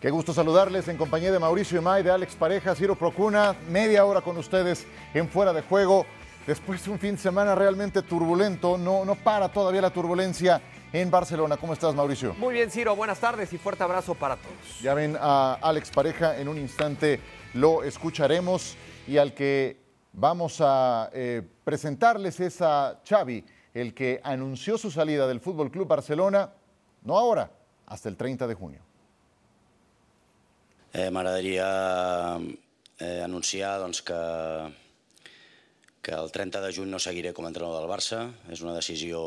Qué gusto saludarles en compañía de Mauricio Emay, de Alex Pareja, Ciro Procuna, media hora con ustedes en Fuera de Juego. Después de un fin de semana realmente turbulento, no, no para todavía la turbulencia en Barcelona. ¿Cómo estás, Mauricio? Muy bien, Ciro, buenas tardes y fuerte abrazo para todos. Ya ven a Alex Pareja, en un instante lo escucharemos y al que vamos a eh, presentarles es a Xavi, el que anunció su salida del Fútbol Club Barcelona, no ahora, hasta el 30 de junio. Eh, M'agradaria eh, anunciar doncs, que, que el 30 de juny no seguiré com a entrenador del Barça. És una decisió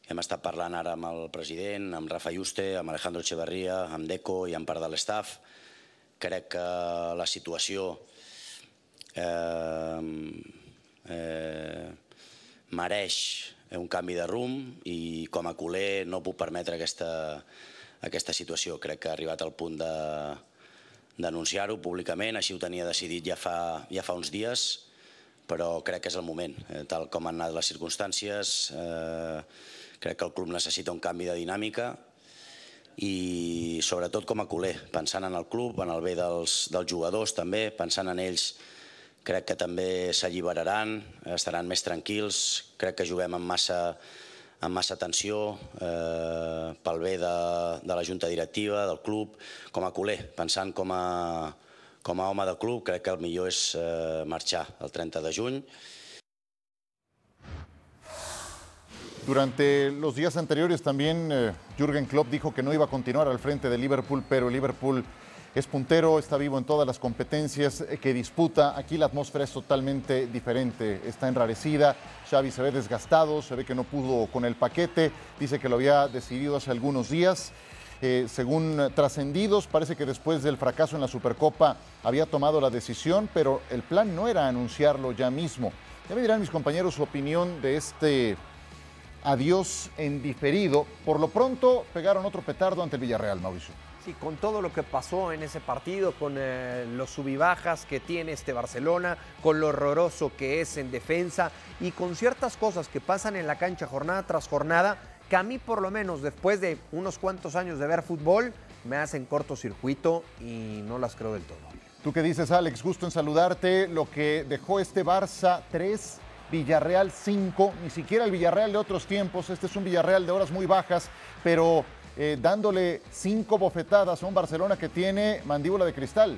que hem estat parlant ara amb el president, amb Rafa Juste, amb Alejandro Echeverría, amb Deco i amb part de l'estaf. Crec que la situació eh, eh, mereix un canvi de rumb i com a culer no puc permetre aquesta, aquesta situació. Crec que ha arribat al punt de d'anunciar-ho públicament, així ho tenia decidit ja fa, ja fa uns dies, però crec que és el moment. Eh, tal com han anat les circumstàncies, eh, crec que el club necessita un canvi de dinàmica i sobretot com a culer, pensant en el club, en el bé dels, dels jugadors també, pensant en ells crec que també s'alliberaran, estaran més tranquils, crec que juguem amb massa, amb massa tensió eh, pel bé de, de la junta directiva, del club, com a culer, pensant com a, com a home de club, crec que el millor és eh, marxar el 30 de juny. Durante los días anteriores también eh, Jürgen Klopp dijo que no iba a continuar al frente de Liverpool, pero Liverpool es puntero, está vivo en todas las competencias eh, que disputa. Aquí la atmósfera es totalmente diferente, está enrarecida. Xavi se ve desgastado, se ve que no pudo con el paquete, dice que lo había decidido hace algunos días. Eh, según trascendidos, parece que después del fracaso en la Supercopa había tomado la decisión, pero el plan no era anunciarlo ya mismo. Ya me dirán mis compañeros su opinión de este adiós en diferido. Por lo pronto pegaron otro petardo ante el Villarreal, Mauricio. Sí, con todo lo que pasó en ese partido, con eh, los subibajas que tiene este Barcelona, con lo horroroso que es en defensa y con ciertas cosas que pasan en la cancha jornada tras jornada, que a mí por lo menos después de unos cuantos años de ver fútbol, me hacen cortocircuito y no las creo del todo. ¿Tú qué dices, Alex? Gusto en saludarte. Lo que dejó este Barça 3, Villarreal 5, ni siquiera el Villarreal de otros tiempos. Este es un Villarreal de horas muy bajas, pero eh, dándole cinco bofetadas a un Barcelona que tiene mandíbula de cristal.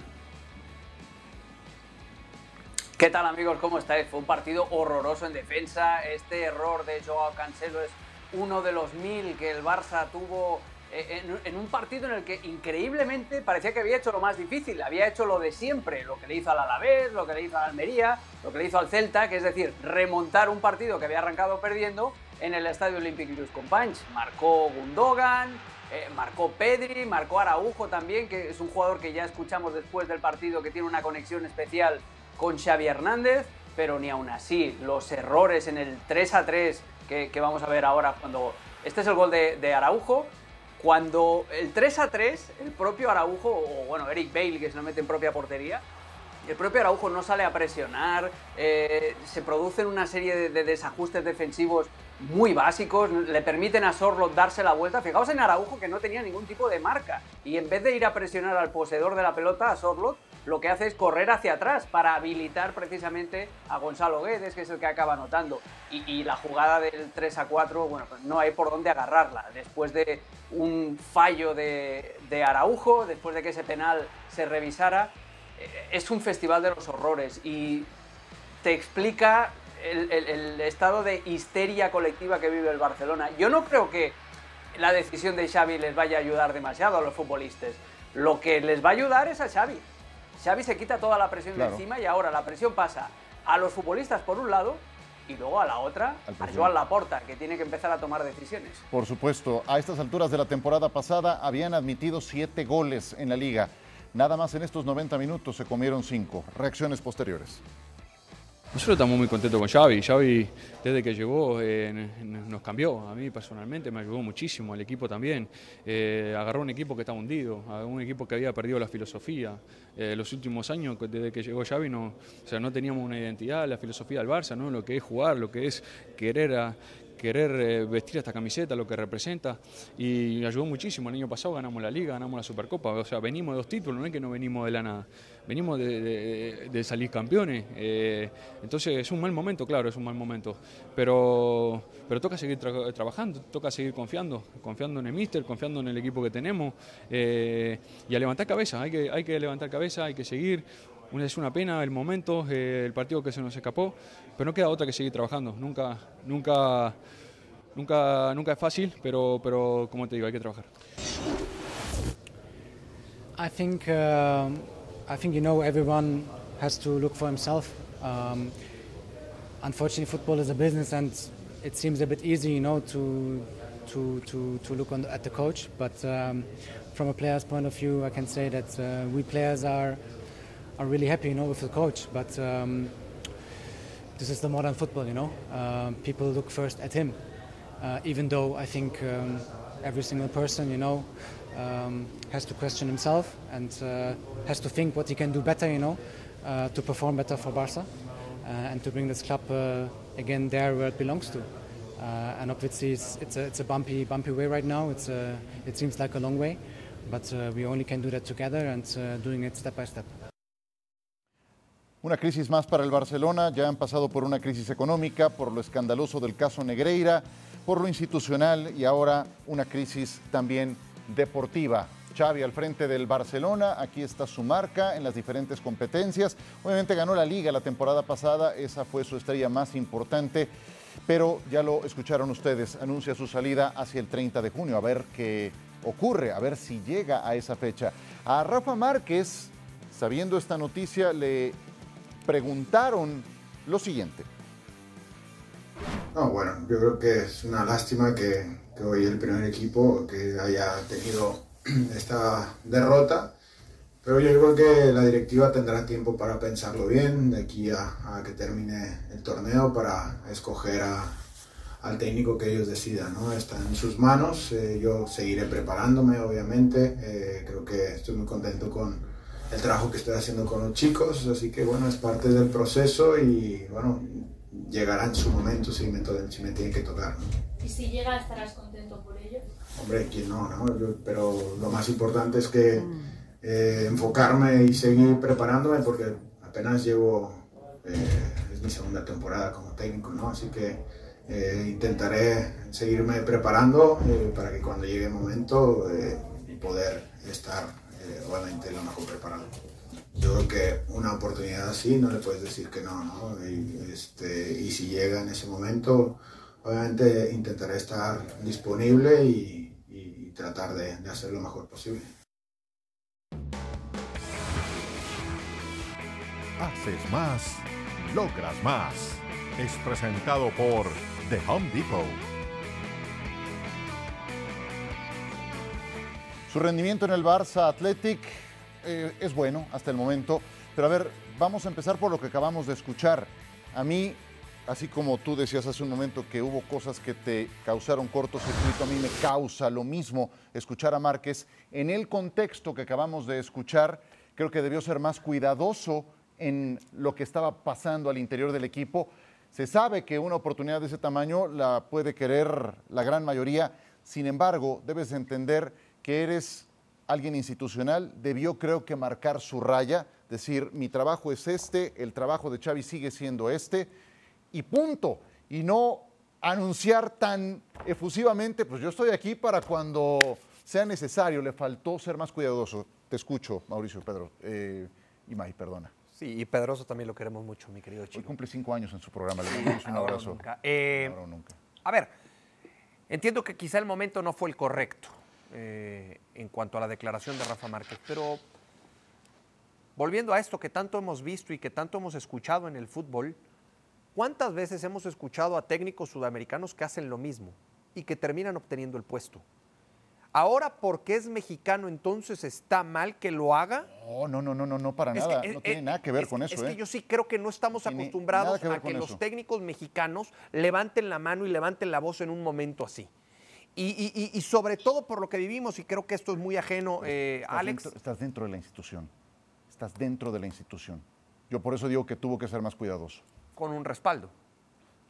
¿Qué tal amigos? ¿Cómo estáis? Fue un partido horroroso en defensa. Este error de Joao Cancelo es uno de los mil que el Barça tuvo eh, en, en, un partido en el que increíblemente parecía que había hecho lo más difícil, había hecho lo de siempre, lo que le hizo al Alavés, lo que le hizo al Almería, lo que le hizo al Celta, que es decir, remontar un partido que había arrancado perdiendo en el Estadio Olímpic Lluís Companys. Marcó Gundogan, eh, marcó Pedri, marcó Araujo también, que es un jugador que ya escuchamos después del partido que tiene una conexión especial con Xavi Hernández, pero ni aún así los errores en el 3 a 3 que, vamos a ver ahora cuando... Este es el gol de, Araujo. Cuando el 3 a 3, el propio Araujo, o bueno, Eric Bale, que se lo mete en propia portería, el propio Araujo no sale a presionar, eh, se producen una serie de, desajustes defensivos muy básicos, le permiten a Sorlot darse la vuelta. Fijaos en Araujo que no tenía ningún tipo de marca y en vez de ir a presionar al poseedor de la pelota, a Sorlot, lo que hace es correr hacia atrás para habilitar precisamente a Gonzalo Guedes, que es el que acaba anotando. Y, la jugada del 3 a 4, bueno, pues no hay por dónde agarrarla. Después de un fallo de, de Araujo, después de que ese penal se revisara, es un festival de los horrores y te explica el, el, el, estado de histeria colectiva que vive el Barcelona. Yo no creo que la decisión de Xavi les vaya a ayudar demasiado a los futbolistas. Lo que les va a ayudar es a Xavi. Xavi se quita toda la presión Claro. de encima y ahora la presión pasa a los futbolistas por un lado y luego a la otra a. Joan Laporta, que tiene que empezar a tomar decisiones. Por supuesto, a estas alturas de la temporada pasada habían admitido siete goles en la liga. Nada más en estos 90 minutos se comieron cinco. Reacciones posteriores. Nosotros estamos muy contentos con Xavi. Xavi, desde que llegó, eh, nos cambió. A mí personalmente me ayudó muchísimo, al equipo también. Eh, agarró un equipo que estaba hundido, a un equipo que había perdido la filosofía. Eh, los últimos años, desde que llegó Xavi, no, o sea, no teníamos una identidad, la filosofía del Barça, ¿no? lo que es jugar, lo que es querer a- querer eh, vestir esta camiseta, lo que representa, y ayudó muchísimo. El año pasado ganamos la Liga, ganamos la Supercopa, o sea, venimos de dos títulos, no es que no venimos de la nada, venimos de, salir campeones. eh, entonces es un mal momento, claro, es un mal momento, pero, pero toca seguir tra- trabajando, toca seguir confiando, confiando en el míster, confiando en el equipo que tenemos, eh, y a levantar cabeza, hay que, hay que levantar cabeza, hay que seguir. Es una pena el momento, eh, el partido que se nos escapó, pero no queda otra que seguir trabajando. Nunca, nunca, nunca, nunca es fácil, pero, pero como te digo, hay que trabajar. I think um, I think you know everyone has to look for himself. Um, unfortunately, football is a business, and it seems a bit easy, you know, to to to, to look on at the coach. But um, from a player's point of view, I can say that uh, we players are are really happy, you know, with the coach. But um, this is the modern football, you know. Um, people look first at him, uh, even though I think um, every single person, you know, um, has to question himself and uh, has to think what he can do better, you know, uh, to perform better for Barca uh, and to bring this club uh, again there where it belongs to. And obviously, it's, it's, a, it's a bumpy, bumpy way right now. It's a, it seems like a long way, but we only can do that together and doing it step by step. Una crisis más para el Barcelona, ya han pasado por una crisis económica, por lo escandaloso del caso Negreira, por lo institucional y ahora una crisis también deportiva. Xavi al frente del Barcelona, aquí está su marca en las diferentes competencias. Obviamente ganó la liga la temporada pasada, esa fue su estrella más importante, pero ya lo escucharon ustedes, anuncia su salida hacia el 30 de junio, a ver qué ocurre, a ver si llega a esa fecha. A Rafa Márquez, sabiendo esta noticia, le preguntaron lo siguiente. No, bueno, yo creo que es una lástima que, que hoy el primer equipo que haya tenido esta derrota, pero yo creo que la directiva tendrá tiempo para pensarlo bien de aquí a, a que termine el torneo para escoger a- al técnico que ellos decidan, ¿no? Está en sus manos, eh, yo seguiré preparándome, obviamente, eh, creo que estoy muy contento con el trabajo que estoy haciendo con los chicos, así que bueno, es parte del proceso y bueno, llegará en su momento si me, si me tiene que tocar. ¿no? Y si llega, estarás contento por ello. Hombre, quién no, ¿no? Yo- pero lo más importante es que eh, enfocarme y seguir preparándome porque apenas llevo, eh, es mi segunda temporada como técnico, ¿no? Así que eh, intentaré seguirme preparando eh, para que cuando llegue el momento eh, poder estar eh, obviamente lo mejor preparado. Yo creo que una oportunidad así no le puedes decir que no, ¿no? Y, este, si llega en ese momento, obviamente intentaré estar disponible y, tratar de hacer lo mejor posible. Haces más, logras más. Es presentado por The Home Depot. Su rendimiento en el Barça Athletic eh, es bueno hasta el momento, pero a ver, vamos a empezar por lo que acabamos de escuchar. A mí, así como tú decías hace un momento que hubo cosas que te causaron cortocircuito, a mí me causa lo mismo escuchar a Márquez. En el contexto que acabamos de escuchar, creo que debió ser más cuidadoso en lo que estaba pasando al interior del equipo. Se sabe que una oportunidad de ese tamaño la puede querer la gran mayoría, sin embargo, debes entender que eres alguien institucional, debió creo que marcar su raya, decir, mi trabajo es este, el trabajo de Xavi sigue siendo este, y punto. Y no anunciar tan efusivamente, pues yo estoy aquí para cuando sea necesario, le faltó ser más cuidadoso. Te escucho, Mauricio Pedro. Eh, y May, perdona. Sí, y Pedroso también lo queremos mucho, mi querido Hoy chico. cumple cinco años en su programa, le mandamos un abrazo. nunca. Eh, nunca. A ver, entiendo que quizá el momento no fue el correcto eh, en cuanto a la declaración de Rafa Márquez, pero volviendo a esto que tanto hemos visto y que tanto hemos escuchado en el fútbol, ¿cuántas veces hemos escuchado a técnicos sudamericanos que hacen lo mismo y que terminan obteniendo el puesto? Ahora, porque es mexicano, entonces está mal que lo haga. No, no, no, no, no, no para Es nada. que, no eh, tiene eh, nada que ver con eso, Es ¿eh? que yo sí creo que no estamos Tiene acostumbrados que a que los eso. técnicos mexicanos levanten la mano y levanten la voz en un momento así. Y, y- y- y sobre todo por lo que vivimos, y creo que esto es muy ajeno, eh, Estás Alex. Dentro, estás dentro de la institución. Estás dentro de la institución. Yo por eso digo que tuvo que ser más cuidadoso. con un respaldo.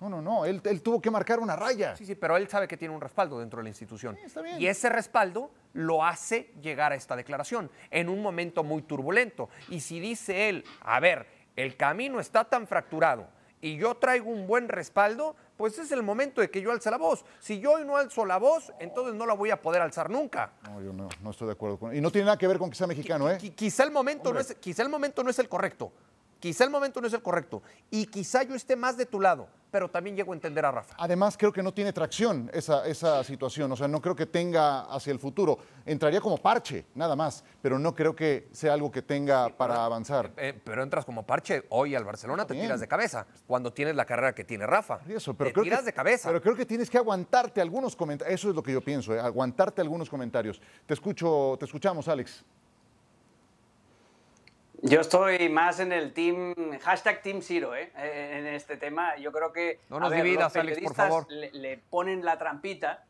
No, no, no. Él, él tuvo que marcar una raya. Sí, sí, pero él sabe que tiene un respaldo dentro de la institución. está bien. Y ese respaldo lo hace llegar a esta declaración en un momento muy turbulento. Y si dice él, a ver, el camino está tan fracturado y yo traigo un buen respaldo, pues es el momento de que yo alce la voz. Si yo hoy no alzo la voz, entonces no la voy a poder alzar nunca. No, yo no, no estoy de acuerdo con Y no tiene nada que ver con que sea mexicano, ¿eh? Qui- Quizá el momento no es, quizá el momento no es el correcto. Quizá el momento no es el correcto. Y quizá yo esté más de tu lado, pero también llego a entender a Rafa. Además, creo que no tiene tracción esa, esa situación. O sea, no creo que tenga hacia el futuro. Entraría como parche, nada más. Pero no creo que sea algo que tenga para avanzar. Eh, pero entras como parche hoy al Barcelona, te tiras de cabeza. Cuando tienes la carrera que tiene Rafa. Eso, pero te creo tiras que, de cabeza. Pero creo que tienes que aguantarte algunos comentarios. Eso es lo que yo pienso, ¿eh? aguantarte algunos comentarios. Te escucho, te escuchamos, Alex. Yo estoy más en el team, hashtag Team Zero, ¿eh? Eh, en este tema. Yo creo que No nos ver, dividas, los Alex, por periodistas favor. Le, le ponen la trampita.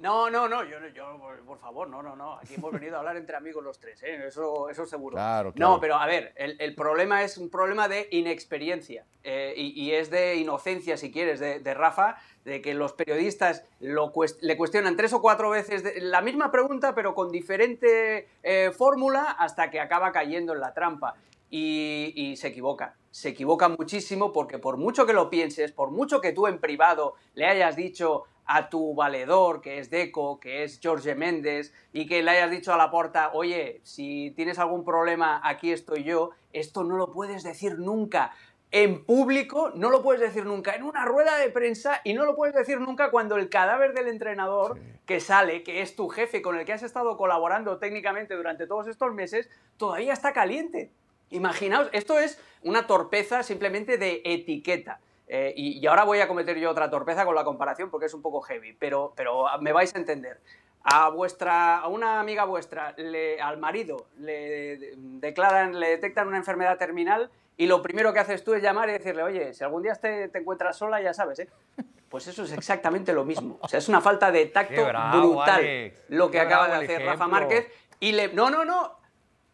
No, no, no, yo, yo, por favor, no, no, no. Aquí hemos venido a hablar entre amigos los tres, ¿eh? eso, eso seguro. Claro, claro. No, pero a ver, el, el problema es un problema de inexperiencia eh, y, y es de inocencia, si quieres, de, de Rafa, de que los periodistas lo cuest- le cuestionan tres o cuatro veces de- la misma pregunta, pero con diferente eh, fórmula, hasta que acaba cayendo en la trampa. Y, y se equivoca. Se equivoca muchísimo porque por mucho que lo pienses, por mucho que tú en privado le hayas dicho a tu valedor, que es Deco, que es Jorge Méndez, y que le hayas dicho a la porta, oye, si tienes algún problema, aquí estoy yo, esto no lo puedes decir nunca. En público no lo puedes decir nunca, en una rueda de prensa y no lo puedes decir nunca cuando el cadáver del entrenador que sale, que es tu jefe con el que has estado colaborando técnicamente durante todos estos meses, todavía está caliente. Imaginaos, esto es una torpeza simplemente de etiqueta. Eh, y, y ahora voy a cometer yo otra torpeza con la comparación porque es un poco heavy, pero, pero me vais a entender. A vuestra, a una amiga vuestra, le- al marido, le de- declaran, le detectan una enfermedad terminal y lo primero que haces tú es llamar y decirle, oye, si algún día te, te encuentras sola, ya sabes, ¿eh? Pues eso es exactamente lo mismo. O sea, es una falta de tacto bravo, brutal Alex. lo que Qué acaba de hacer Rafa. Márquez. Y le. No, no, no.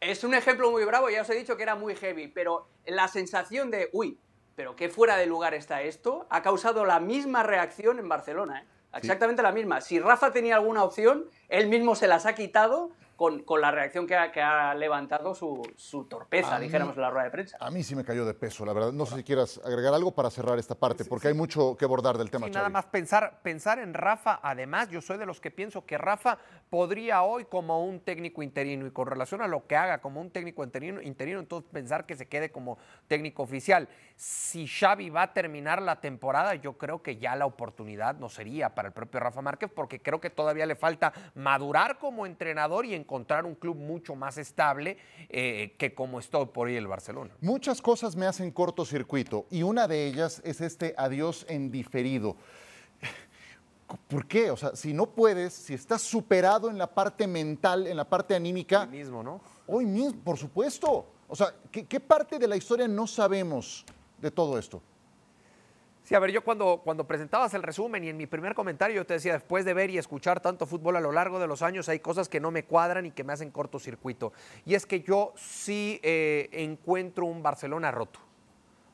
Es un ejemplo muy bravo, ya os he dicho que era muy heavy, pero la sensación de, uy, pero qué fuera de lugar está esto, ha causado la misma reacción en Barcelona. ¿eh? Exactamente la misma. Si Rafa tenía alguna opción, él mismo se las ha quitado con, con la reacción que ha, que ha levantado su, su torpeza, A mí- dijéramos en la rueda de prensa. A mí sí me cayó de peso, la verdad. No sé si quieras agregar algo para cerrar esta parte, porque hay mucho que abordar del tema, Sí, nada más pensar, pensar en Rafa. Además, yo soy de los que pienso que Rafa podría hoy, como un técnico interino, y con relación a lo que haga como un técnico interino, interino entonces pensar que se quede como técnico oficial. Si Xavi va a terminar la temporada, yo creo que ya la oportunidad no sería para el propio Rafa Márquez, porque creo que todavía le falta madurar como entrenador y encontrar un club mucho más estable eh, que como está hoy por hoy el Barcelona. Muchas cosas me hacen cortocircuito y una de ellas es este adiós en diferido. ¿Por qué? O sea, si no puedes, si estás superado en la parte mental, en la parte anímica, mismo, ¿no? hoy mismo, por supuesto. O sea, ¿qué, qué parte de la historia no sabemos de todo esto? Sí, a ver, yo cuando, cuando presentabas el resumen y en mi primer comentario yo te decía, después de ver y escuchar tanto fútbol a lo largo de los años, hay cosas que no me cuadran y que me hacen cortocircuito. Y es que yo sí eh, encuentro un Barcelona roto.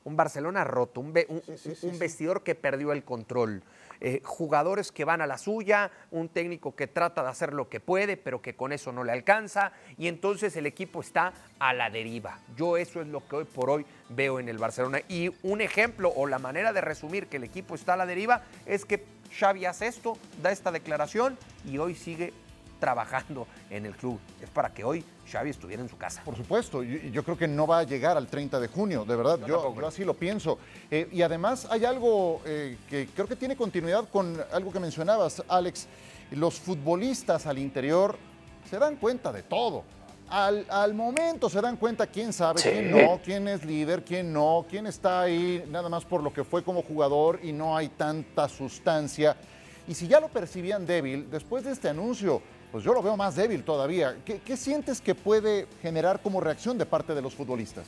Un Barcelona roto, un, ve- un- un- un vestidor que perdió el control. eh, jugadores que van a la suya, un técnico que trata de hacer lo que puede, pero que con eso no le alcanza, y entonces el equipo está a la deriva. Yo eso es lo que hoy por hoy veo en el Barcelona. Y un ejemplo o la manera de resumir que el equipo está a la deriva es que Xavi hace esto, da esta declaración y hoy sigue trabajando en el club. Es para que hoy Xavi estuviera en su casa. Por supuesto, yo creo que no va a llegar al 30 de junio, de verdad, Yo yo, tampoco. yo así lo pienso. Eh, y además hay algo eh, que creo que tiene continuidad con algo que mencionabas, Alex. Los futbolistas al interior se dan cuenta de todo. al, al momento se dan cuenta quién sabe, quién no, quién es líder, quién no, quién está ahí nada más por lo que fue como jugador y no hay tanta sustancia. Y si ya lo percibían débil, después de este anuncio, pues yo lo veo más débil todavía. ¿Qué, qué sientes que puede generar como reacción de parte de los futbolistas?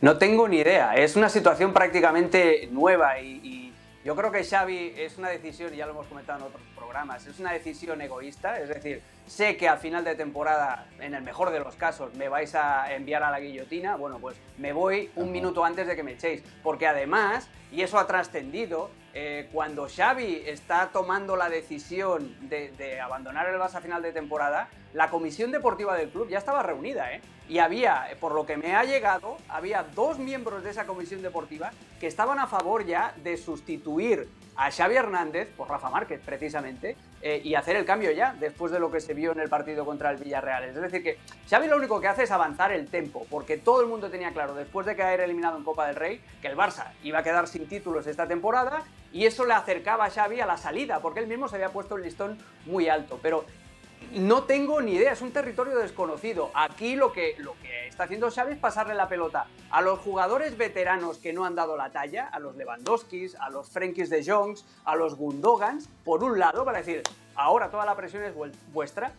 No tengo ni idea. Es una situación prácticamente nueva y, y yo creo que Xavi es una decisión, y ya lo hemos comentado en otros programas, es una decisión egoísta. Es decir, sé que a final de temporada, en el mejor de los casos, me vais a enviar a la guillotina. Bueno, pues me voy un minuto antes de que me echéis. Porque además, y eso ha trascendido, eh, cuando Xavi está tomando la decisión de, abandonar el Barça a final de temporada, la comisión deportiva del club ya estaba reunida, ¿eh? Y había, por lo que me ha llegado, había dos miembros de esa comisión deportiva que estaban a favor ya de sustituir a Xavi Hernández por Rafa Márquez, precisamente, eh, y hacer el cambio ya, después de lo que se vio en el partido contra el Villarreal. Es decir, que Xavi lo único que hace es avanzar el tempo, porque todo el mundo tenía claro, después de caer eliminado en Copa del Rey, que el Barça iba a quedar sin títulos esta temporada, y eso le acercaba a Xavi a la salida, porque él mismo se había puesto el listón muy alto. Pero no tengo ni idea, es un territorio desconocido. Aquí lo que, lo que está haciendo Xavi es pasarle la pelota a los jugadores veteranos que no han dado la talla, a los Lewandowskis, a los Frenkies de Jongs, a los Gundogans, por un lado, para decir, ahora toda la presión es vuestra,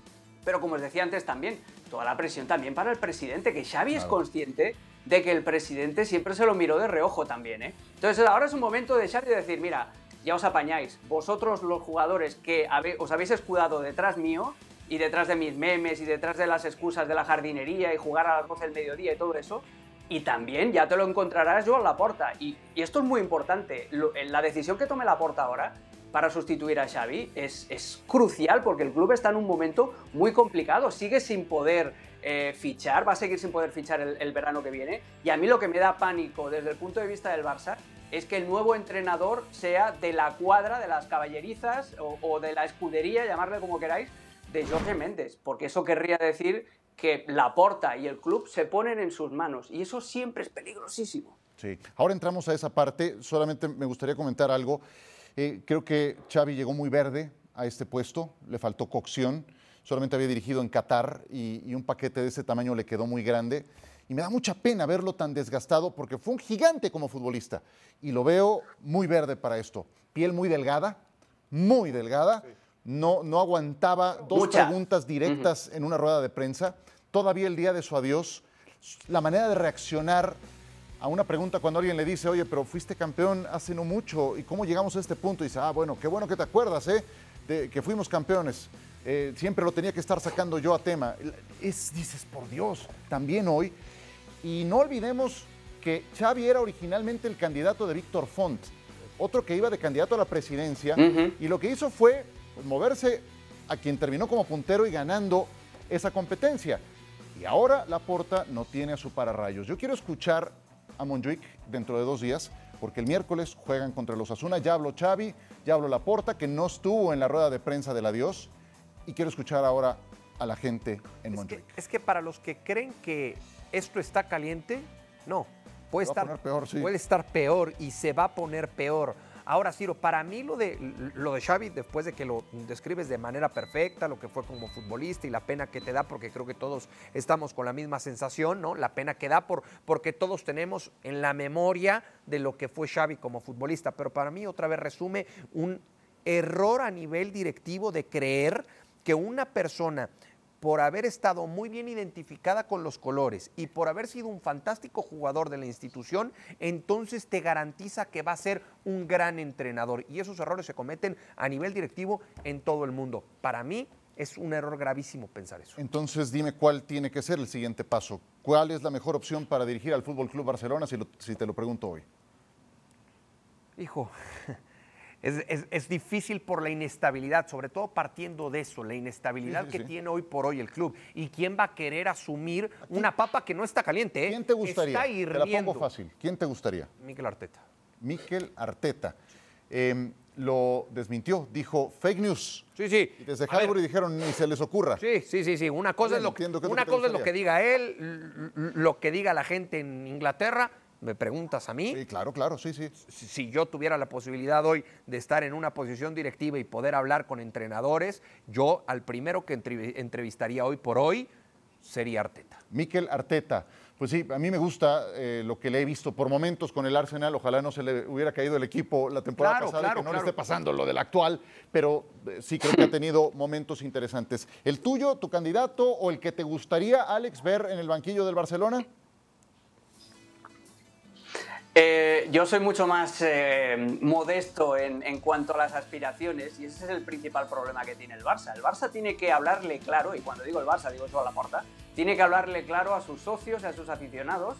pero como os decía antes también, toda la presión también para el presidente, que Xavi es consciente de que el presidente siempre se lo miró de reojo también. ¿eh? Entonces ahora es un momento de Xavi de decir, mira, ya os apañáis, vosotros los jugadores que os habéis escudado detrás mío, y detrás de mis memes y detrás de las excusas de la jardinería y jugar a las 12 del mediodía y todo eso. Y también ya te lo encontrarás yo en la porta. Y, y, esto es muy importante. Lo, la decisión que tome la porta ahora para sustituir a Xavi es, es, crucial porque el club está en un momento muy complicado. Sigue sin poder eh, fichar, va a seguir sin poder fichar el, el verano que viene. Y a mí lo que me da pánico desde el punto de vista del Barça es que el nuevo entrenador sea de la cuadra, de las caballerizas o, o de la escudería, llamarle como queráis, de Jorge Méndez, porque eso querría decir que la porta y el club se ponen en sus manos y eso siempre es peligrosísimo. Sí, ahora entramos a esa parte, solamente me gustaría comentar algo. Eh, creo que Xavi llegó muy verde a este puesto, le faltó cocción, solamente había dirigido en Qatar y, y un paquete de ese tamaño le quedó muy grande. Y me da mucha pena verlo tan desgastado porque fue un gigante como futbolista. Y lo veo muy verde para esto. Piel muy delgada, muy delgada. Sí no, no aguantaba dos Mucha. preguntas directas uh -huh. en una rueda de prensa. Todavía el día de su adiós, la manera de reaccionar a una pregunta cuando alguien le dice, oye, pero fuiste campeón hace no mucho, ¿y cómo llegamos a este punto? Y dice, ah, bueno, qué bueno que te acuerdas, ¿eh? De que fuimos campeones. Eh, siempre lo tenía que estar sacando yo a tema. Es, dices, por Dios, también hoy. Y no olvidemos que Xavi era originalmente el candidato de Víctor Font, otro que iba de candidato a la presidencia, uh -huh. y lo que hizo fue pues, moverse a quien terminó como puntero y ganando esa competencia. Y ahora Laporta no tiene a su pararrayos. Yo quiero escuchar a Monjuic dentro de dos días, porque el miércoles juegan contra los Asuna. Ya habló Xavi, ya habló Laporta, que no estuvo en la rueda de prensa del adiós. Y quiero escuchar ahora a la gente en Monjuic. Es que para los que creen que esto está caliente, no. Puede estar, peor, sí. puede estar peor y se va a poner peor. Ahora, Ciro, para mí lo de, lo de Xavi, después de que lo describes de manera perfecta, lo que fue como futbolista y la pena que te da, porque creo que todos estamos con la misma sensación, ¿no? La pena que da por, porque todos tenemos en la memoria de lo que fue Xavi como futbolista. Pero para mí, otra vez, resume un error a nivel directivo de creer que una persona por haber estado muy bien identificada con los colores y por haber sido un fantástico jugador de la institución, entonces te garantiza que va a ser un gran entrenador. Y esos errores se cometen a nivel directivo en todo el mundo. Para mí es un error gravísimo pensar eso. Entonces dime cuál tiene que ser el siguiente paso. ¿Cuál es la mejor opción para dirigir al Fútbol Club Barcelona si, lo, si te lo pregunto hoy? Hijo, es, es, es, difícil por la inestabilidad, sobre todo partiendo de eso, la inestabilidad sí, sí, que sí. tiene hoy por hoy el club. ¿Y quién va a querer asumir una papa que no está caliente? ¿eh? ¿Quién te gustaría? Está hirviendo. Te la pongo fácil. ¿Quién te gustaría? Miquel Arteta. Miquel Arteta. Eh, lo desmintió, dijo fake news. Sí, sí. Y desde Highbury dijeron ni se les ocurra. Sí, sí, sí, sí. Una cosa, es lo, que, una cosa es lo que diga él, lo que diga la gente en Inglaterra ¿Me preguntas a mí? Sí, claro, claro, sí, sí. Si, si yo tuviera la posibilidad hoy de estar en una posición directiva y poder hablar con entrenadores, yo al primero que entrev- entrevistaría hoy por hoy sería Arteta. Mikel Arteta. Pues sí, a mí me gusta eh, lo que le he visto por momentos con el Arsenal. Ojalá no se le hubiera caído el equipo la temporada Claro, pasada y que no claro. le esté pasando lo del actual, pero eh, sí creo que ha tenido momentos interesantes. ¿El tuyo, tu candidato o el que te gustaría, Alex, ver en el banquillo del Barcelona? Eh, yo soy mucho más eh, modesto en, en cuanto a las aspiraciones y ese es el principal problema que tiene el Barça. El Barça tiene que hablarle claro, y cuando digo el Barça digo eso a la puerta, tiene que hablarle claro a sus socios, a sus aficionados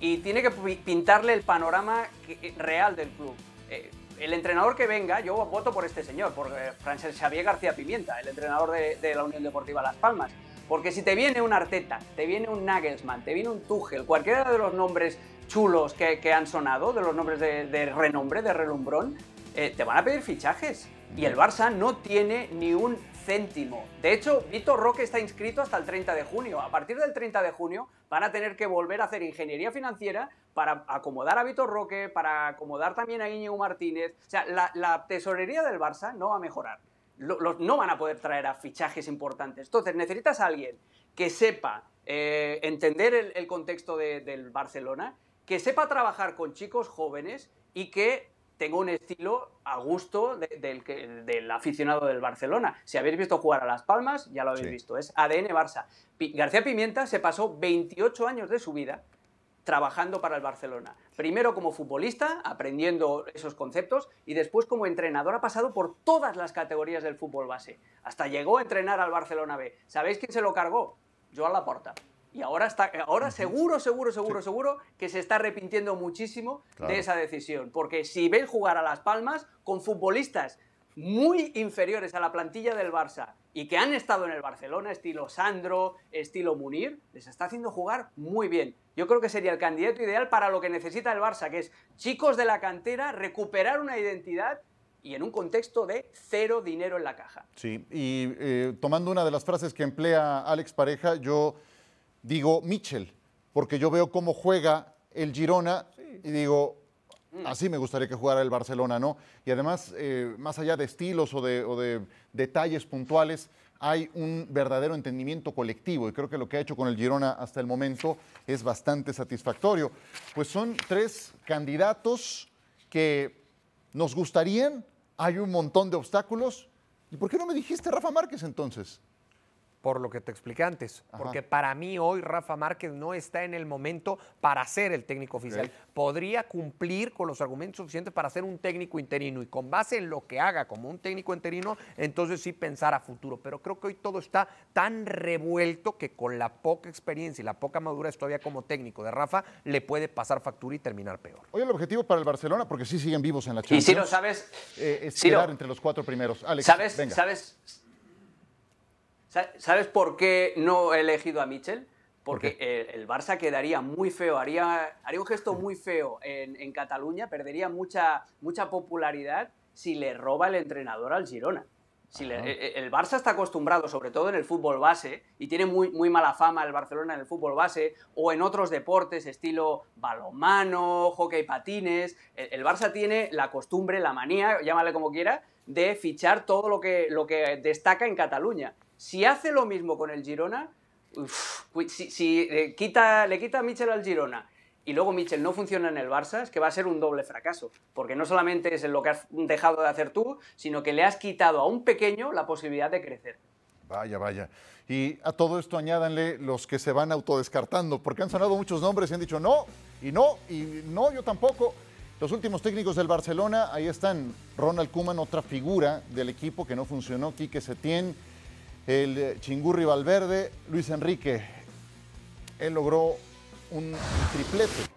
y tiene que pi- pintarle el panorama que- real del club. Eh, el entrenador que venga, yo voto por este señor, por eh, Francesc Xavier García Pimienta, el entrenador de, de la Unión Deportiva Las Palmas. Porque si te viene un Arteta, te viene un Nagelsmann, te viene un Tuchel, cualquiera de los nombres chulos que, han sonado, de los nombres de, renombre, de relumbrón, eh, te van a pedir fichajes. Y el Barça no tiene ni un céntimo. De hecho, Vitor Roque está inscrito hasta el 30 de junio. A partir del 30 de junio van a tener que volver a hacer ingeniería financiera para acomodar a Vitor Roque, para acomodar también a Íñigo Martínez. O sea, la, tesorería del Barça no va a mejorar. No van a poder traer a fichajes importantes. Entonces, necesitas a alguien que sepa eh, entender el, contexto de- del Barcelona, que sepa trabajar con chicos jóvenes y que tenga un estilo a gusto de- del, aficionado del Barcelona. Si habéis visto jugar a Las Palmas, ya lo habéis Sí. visto, es ADN Barça. García Pimienta se pasó 28 años de su vida trabajando para el Barcelona. Primero como futbolista, aprendiendo esos conceptos, y después como entrenador ha pasado por todas las categorías del fútbol base. Hasta llegó a entrenar al Barcelona B. ¿Sabéis quién se lo cargó? Joan Laporta. Y ahora, está, ahora seguro, seguro, seguro, seguro que se está arrepintiendo muchísimo Claro. de esa decisión. Porque si ven jugar a Las Palmas con futbolistas muy inferiores a la plantilla del Barça y que han estado en el Barcelona, estilo Sandro, estilo Munir, les está haciendo jugar muy bien. Yo creo que sería el candidato ideal para lo que necesita el Barça, que es chicos de la cantera, recuperar una identidad y en un contexto de cero dinero en la caja. Sí, y eh, tomando una de las frases que emplea Alex Pareja, yo digo Mitchell, porque yo veo cómo juega el Girona y digo, así me gustaría que jugara el Barcelona, ¿no? Y además, eh, más allá de estilos o de, detalles puntuales, hay un verdadero entendimiento colectivo y creo que lo que ha hecho con el Girona hasta el momento es bastante satisfactorio. Pues son tres candidatos que nos gustarían, hay un montón de obstáculos. ¿Y por qué no me dijiste Rafa Márquez entonces? Por lo que te expliqué antes. Ajá. Porque para mí hoy Rafa Márquez no está en el momento para ser el técnico oficial. Podría cumplir con los argumentos suficientes para ser un técnico interino y con base en lo que haga como un técnico interino, entonces sí pensar a futuro. Pero creo que hoy todo está tan revuelto que con la poca experiencia y la poca madurez todavía como técnico de Rafa le puede pasar factura y terminar peor. Hoy el objetivo para el Barcelona, porque sí siguen vivos en la Y Champions, Ciro, ¿sabes? eh, es quedar entre los cuatro primeros. Alex, ¿Sabes, venga. ¿sabes, sa- ¿Sabes por qué no he elegido a Mitchell? Porque el, el Barça quedaría muy feo, haría, haría un gesto muy feo en, en Cataluña, perdería mucha, mucha popularidad si le roba el entrenador al Girona. Si le- Ajá. eh, el Barça está acostumbrado, sobre todo en el fútbol base, y tiene muy, muy mala fama el Barcelona en el fútbol base, o en otros deportes, estilo balonmano, hockey patines. El, el Barça tiene la costumbre, la manía, llámale como quiera, de fichar todo lo que, lo que destaca en Cataluña. Si hace lo mismo con el Girona, si, si, eh, quita, le quita a Michel al Girona y luego Michel no funciona en el Barça, es que va a ser un doble fracaso. Porque no solamente es lo que has dejado de hacer tú, sino que le has quitado a un pequeño la posibilidad de crecer. Vaya, vaya. Y a todo esto añádanle los que se van autodescartando, porque han sonado muchos nombres y han dicho no, y no, y no, yo tampoco. Los últimos técnicos del Barcelona, ahí están Ronald Koeman, otra figura del equipo que no funcionó, Quique Setién, el eh, Chingurri Valverde, Luis Enrique. Él logró un triplete,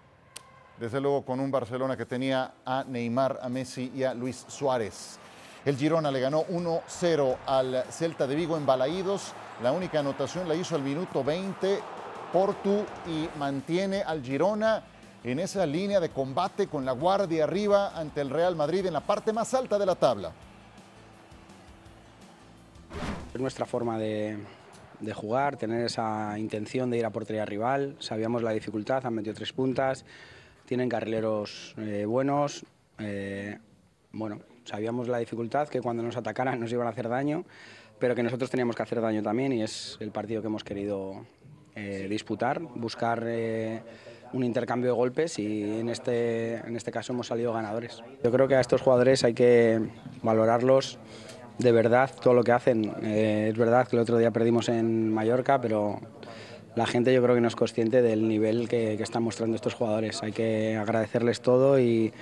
desde luego con un Barcelona que tenía a Neymar, a Messi y a Luis Suárez. El Girona le ganó 1-0 al Celta de Vigo en Balaídos. La única anotación la hizo al minuto 20 Portu y mantiene al Girona en esa línea de combate con la guardia arriba ante el Real Madrid en la parte más alta de la tabla. Es nuestra forma de, de jugar, tener esa intención de ir a portería rival. Sabíamos la dificultad, han metido tres puntas. tienen carrileros eh, buenos. eh, bueno, sabíamos la dificultad que cuando nos atacaran nos iban a hacer daño, pero que nosotros teníamos que hacer daño también y es el partido que hemos querido eh, disputar, buscar eh, un intercambio de golpes y en este, en este caso hemos salido ganadores. Yo creo que a estos jugadores hay que valorarlos de verdad todo lo que hacen. Eh, es verdad que el otro día perdimos en Mallorca, pero la gente yo creo que no es consciente del nivel que, están mostrando estos jugadores. Hay que agradecerles todo y,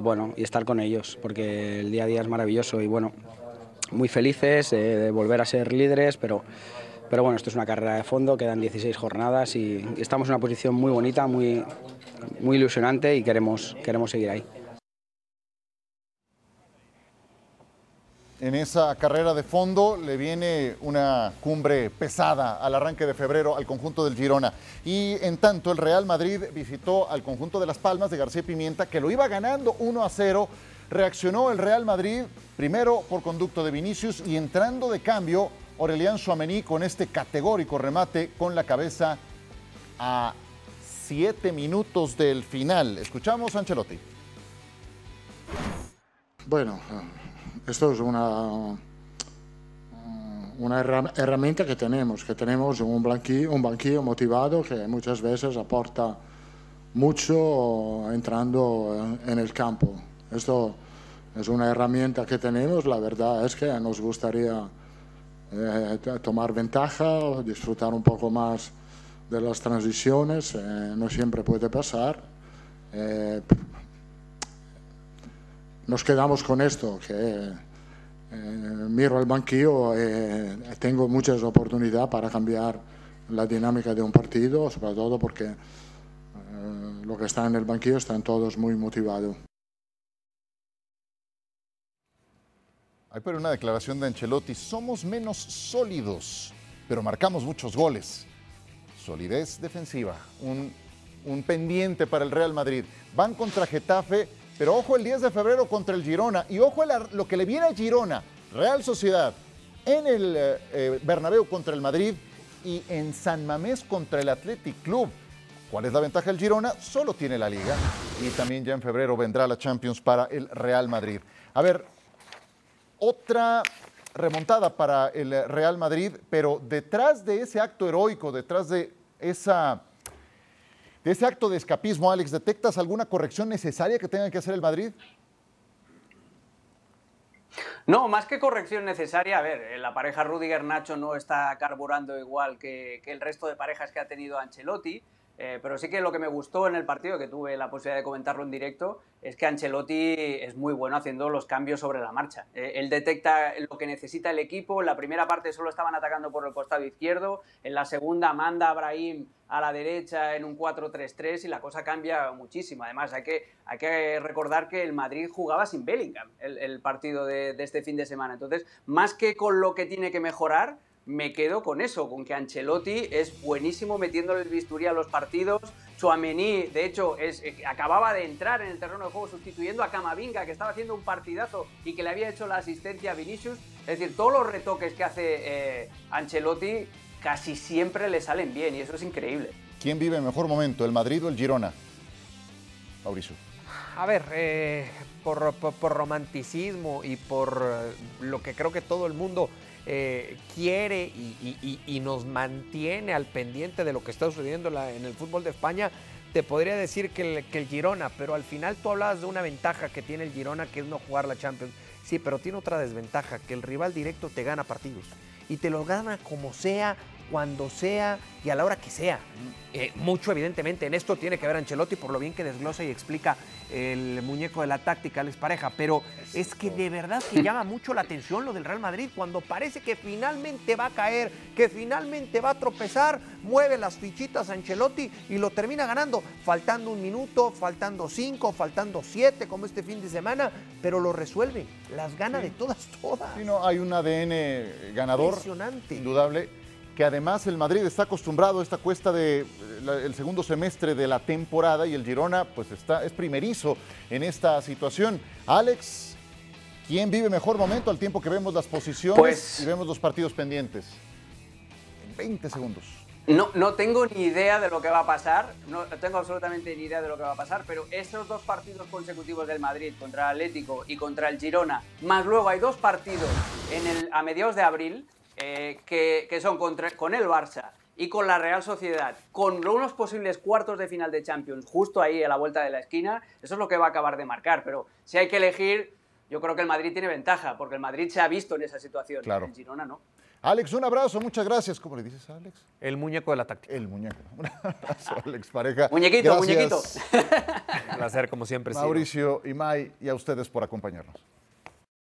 bueno, y estar con ellos, porque el día a día es maravilloso y bueno, muy felices eh, de volver a ser líderes, pero, pero bueno, esto es una carrera de fondo, quedan 16 jornadas y, y estamos en una posición muy bonita, muy, muy ilusionante y queremos, queremos seguir ahí. En esa carrera de fondo le viene una cumbre pesada al arranque de febrero al conjunto del Girona. Y en tanto, el Real Madrid visitó al conjunto de Las Palmas de García Pimienta, que lo iba ganando 1 a 0. Reaccionó el Real Madrid, primero por conducto de Vinicius y entrando de cambio Aurelian Chouameni con este categórico remate con la cabeza a siete minutos del final. Escuchamos a Ancelotti. Bueno, esto es una, una herra- herramienta que tenemos, que tenemos un banquillo, un banquillo motivado que muchas veces aporta mucho entrando en, el campo. Esto es una herramienta que tenemos, la verdad es que nos gustaría eh, tomar ventaja, disfrutar un poco más de las transiciones, eh, no siempre puede pasar. Eh, nos quedamos con esto, que eh, miro al banquillo y tengo muchas oportunidades para cambiar la dinámica de un partido, sobre todo porque eh, lo que está en el banquillo están todos muy motivados. Hay pero una declaración de Ancelotti. Somos menos sólidos, pero marcamos muchos goles. Solidez defensiva, un, un pendiente para el Real Madrid. Van contra Getafe, pero ojo el 10 de febrero contra el Girona. Y ojo el ar- lo que le viene a Girona, Real Sociedad, en el eh, eh, Bernabéu contra el Madrid y en San Mamés contra el Athletic Club. ¿Cuál es la ventaja del Girona? Solo tiene la liga y también ya en febrero vendrá la Champions para el Real Madrid. A ver, otra remontada para el Real Madrid, pero detrás de ese acto heroico, detrás de esa de ese acto de escapismo, Alex, ¿detectas alguna corrección necesaria que tenga que hacer el Madrid? No, más que corrección necesaria, a ver, eh, la pareja Rudiger-Nacho no está carburando igual que, que el resto de parejas que ha tenido Ancelotti, eh, pero sí que lo que me gustó en el partido, que tuve la posibilidad de comentarlo en directo, es que Ancelotti es muy bueno haciendo los cambios sobre la marcha. Eh, él detecta lo que necesita el equipo, en la primera parte solo estaban atacando por el costado izquierdo, en la segunda manda a Brahim a la derecha en un 4-3-3 y la cosa cambia muchísimo. Además, hay que, hay que recordar que el Madrid jugaba sin Bellingham el, partido de este fin de semana. Entonces, más que con lo que tiene que mejorar, me quedo con eso, con que Ancelotti es buenísimo metiéndole el bisturí a los partidos. Chouameni, de hecho, es, eh, acababa de entrar en el terreno de juego sustituyendo a Camavinga, que estaba haciendo un partidazo y que le había hecho la asistencia a Vinicius. Es decir, todos los retoques que hace eh, Ancelotti casi siempre le salen bien y eso es increíble. ¿Quién vive el mejor momento, el Madrid o el Girona? Mauricio. A ver, eh, por, por- por romanticismo y por eh, lo que creo que todo el mundo eh, quiere y, nos mantiene al pendiente de lo que está sucediendo en el fútbol de España, te podría decir que el, que el Girona, pero al final tú hablabas de una ventaja que tiene el Girona, que es no jugar la Champions. Sí, pero tiene otra desventaja, que el rival directo te gana partidos. Y te los gana como sea, cuando sea y a la hora que sea. Eh, mucho, evidentemente, en esto tiene que ver Ancelotti por lo bien que desglosa y explica el muñeco de la táctica, Alex Pareja. Pero es que de verdad que llama mucho la atención lo del Real Madrid. Cuando parece que finalmente va a caer, que finalmente va a tropezar, mueve las fichitas Ancelotti y lo termina ganando. Faltando un minuto, faltando cinco, faltando siete, como este fin de semana, pero lo resuelve. Las gana de todas, todas. Sí, no, hay un ADN ganador, Impresionante. indudable, que además el Madrid está acostumbrado a esta cuesta del el segundo semestre de la temporada y el Girona pues está, es primerizo en esta situación. Alex, ¿quién vive mejor momento al tiempo que vemos las posiciones Pues- y vemos los partidos pendientes? En 20 segundos. No, no tengo ni idea de lo que va a pasar, no tengo absolutamente ni idea de lo que va a pasar, pero esos dos partidos consecutivos del Madrid contra el Atlético y contra el Girona, más luego hay dos partidos en el, a mediados de abril eh, que, que, son contra, con el Barça y con la Real Sociedad, con unos posibles cuartos de final de Champions justo ahí a la vuelta de la esquina, eso es lo que va a acabar de marcar, pero si hay que elegir, yo creo que el Madrid tiene ventaja, porque el Madrid se ha visto en esa situación, claro. el Girona no. Alex, un abrazo, muchas gracias. ¿Cómo le dices a Alex? El muñeco de la táctica. El muñeco. Un abrazo, Alex Pareja. Muñequito, gracias. muñequito. Un placer, como siempre. Mauricio y May, y a ustedes por acompañarnos.